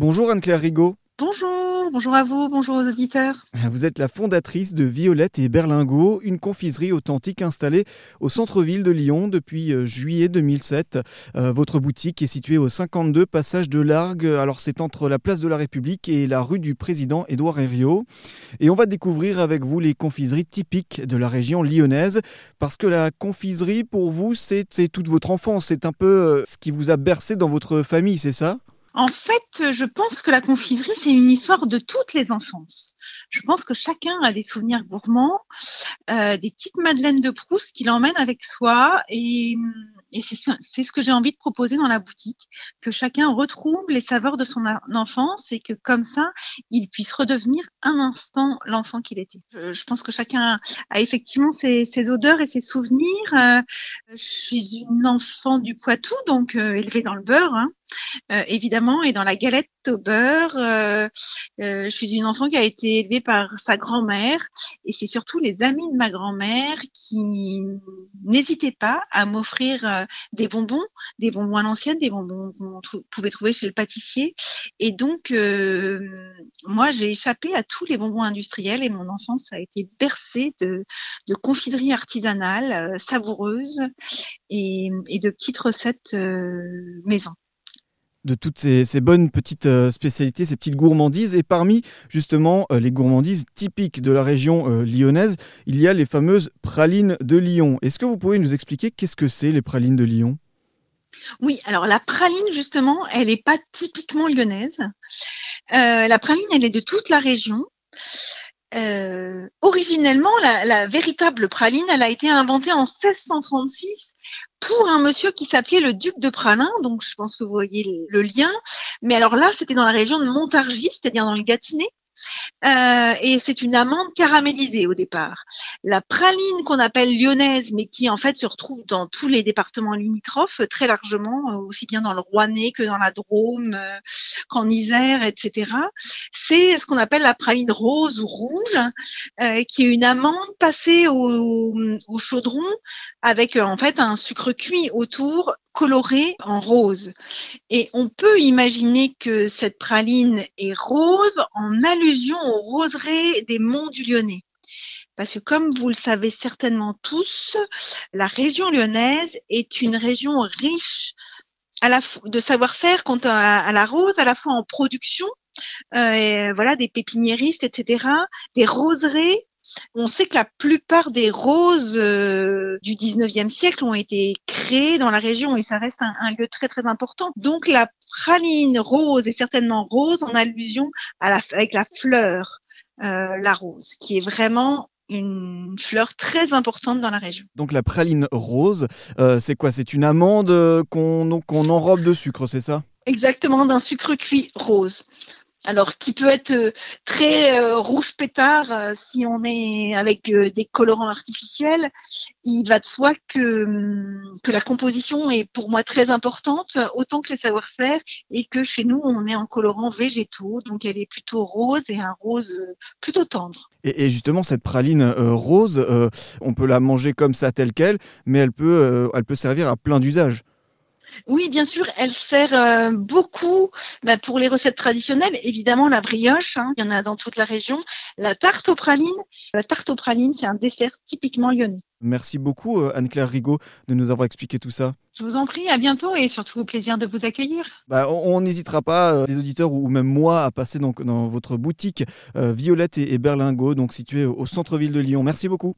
Bonjour Anne-Claire Rigaud. Bonjour, bonjour à vous, bonjour aux auditeurs. Vous êtes la fondatrice de Violette et Berlingot, une confiserie authentique installée au centre-ville de Lyon depuis euh, juillet 2007. Euh, votre boutique est située au 52 passage de Largue. Alors c'est entre la place de la République et la rue du président Édouard Herriot. Et on va découvrir avec vous les confiseries typiques de la région lyonnaise parce que la confiserie pour vous c'est toute votre enfance, c'est un peu euh, ce qui vous a bercé dans votre famille, c'est ça? En fait, je pense que la confiserie, c'est une histoire de toutes les enfances. Je pense que chacun a des souvenirs gourmands, euh, des petites madeleines de Proust qu'il emmène avec soi et, et c'est ce que j'ai envie de proposer dans la boutique, que chacun retrouve les saveurs de son enfance et que comme ça, il puisse redevenir un instant l'enfant qu'il était. Je, pense que chacun a effectivement ses, ses odeurs et ses souvenirs. Euh, je suis une enfant du Poitou, donc euh, élevée dans le beurre. Hein. Euh, évidemment, et dans la galette au beurre. Euh, euh, je suis une enfant qui a été élevée par sa grand-mère, et c'est surtout les amis de ma grand-mère qui n'hésitaient pas à m'offrir des bonbons, des bonbons à l'ancienne, des bonbons qu'on pouvait trouver chez le pâtissier. Et donc, moi, j'ai échappé à tous les bonbons industriels, et mon enfance a été bercée de, de confiseries artisanales savoureuses et, et, de petites recettes maison de toutes ces, bonnes petites euh, spécialités, ces petites gourmandises. Et parmi justement euh, les gourmandises typiques de la région euh, lyonnaise, il y a les fameuses pralines de Lyon. Est-ce que vous pouvez nous expliquer qu'est-ce que c'est les pralines de Lyon? Oui, alors la praline justement, elle n'est pas typiquement lyonnaise. la praline, elle est de toute la région. originellement, la, la, véritable praline, elle a été inventée en 1636 pour un monsieur qui s'appelait le duc de Pralin, donc je pense que vous voyez le, lien. Mais alors là, c'était dans la région de Montargis, c'est-à-dire dans le Gâtinais. Euh, et c'est une amande caramélisée au départ. La praline qu'on appelle lyonnaise, mais qui en fait se retrouve dans tous les départements limitrophes très largement, euh, aussi bien dans le Rouennais que dans la Drôme, euh, qu'en Isère, etc. C'est ce qu'on appelle la praline rose ou rouge, qui est une amande passée au, au chaudron avec en fait un sucre cuit autour coloré en rose. Et on peut imaginer que cette praline est rose en allusion aux roseraies des monts du Lyonnais. Parce que comme vous le savez certainement tous, la région lyonnaise est une région riche de savoir-faire quant à, la rose, à la fois en production, euh, voilà, des pépiniéristes, etc., des roseraies on sait que la plupart des roses euh, du 19e siècle ont été créées dans la région et ça reste un, lieu très très important. Donc la praline rose est certainement rose en allusion à la, avec la fleur, euh, la rose, qui est vraiment une fleur très importante dans la région. Donc la praline rose, euh, c'est quoi? C'est une amande qu'on enrobe de sucre, c'est ça? Exactement, d'un sucre cuit rose alors qui peut être euh, très euh, rouge pétard euh, si on est avec des colorants artificiels. Il va de soi que, hum, que la composition est pour moi très importante, autant que les savoir-faire, et que chez nous on est en colorants végétaux, donc elle est plutôt rose et un rose plutôt tendre. Et, justement, cette praline rose, on peut la manger comme ça, telle qu'elle, mais elle peut, elle peut servir à plein d'usages. Oui, bien sûr, elle sert euh, beaucoup bah, pour les recettes traditionnelles. Évidemment, la brioche, hein, il y en a dans toute la région. La tarte aux pralines, la tarte aux pralines, c'est un dessert typiquement lyonnais. Merci beaucoup euh, Anne-Claire Rigaud de nous avoir expliqué tout ça. Je vous en prie, à bientôt et surtout au plaisir de vous accueillir. Bah, on n'hésitera pas, euh, les auditeurs ou même moi, à passer donc dans votre boutique Violette et, Berlingot, donc située au centre-ville de Lyon. Merci beaucoup.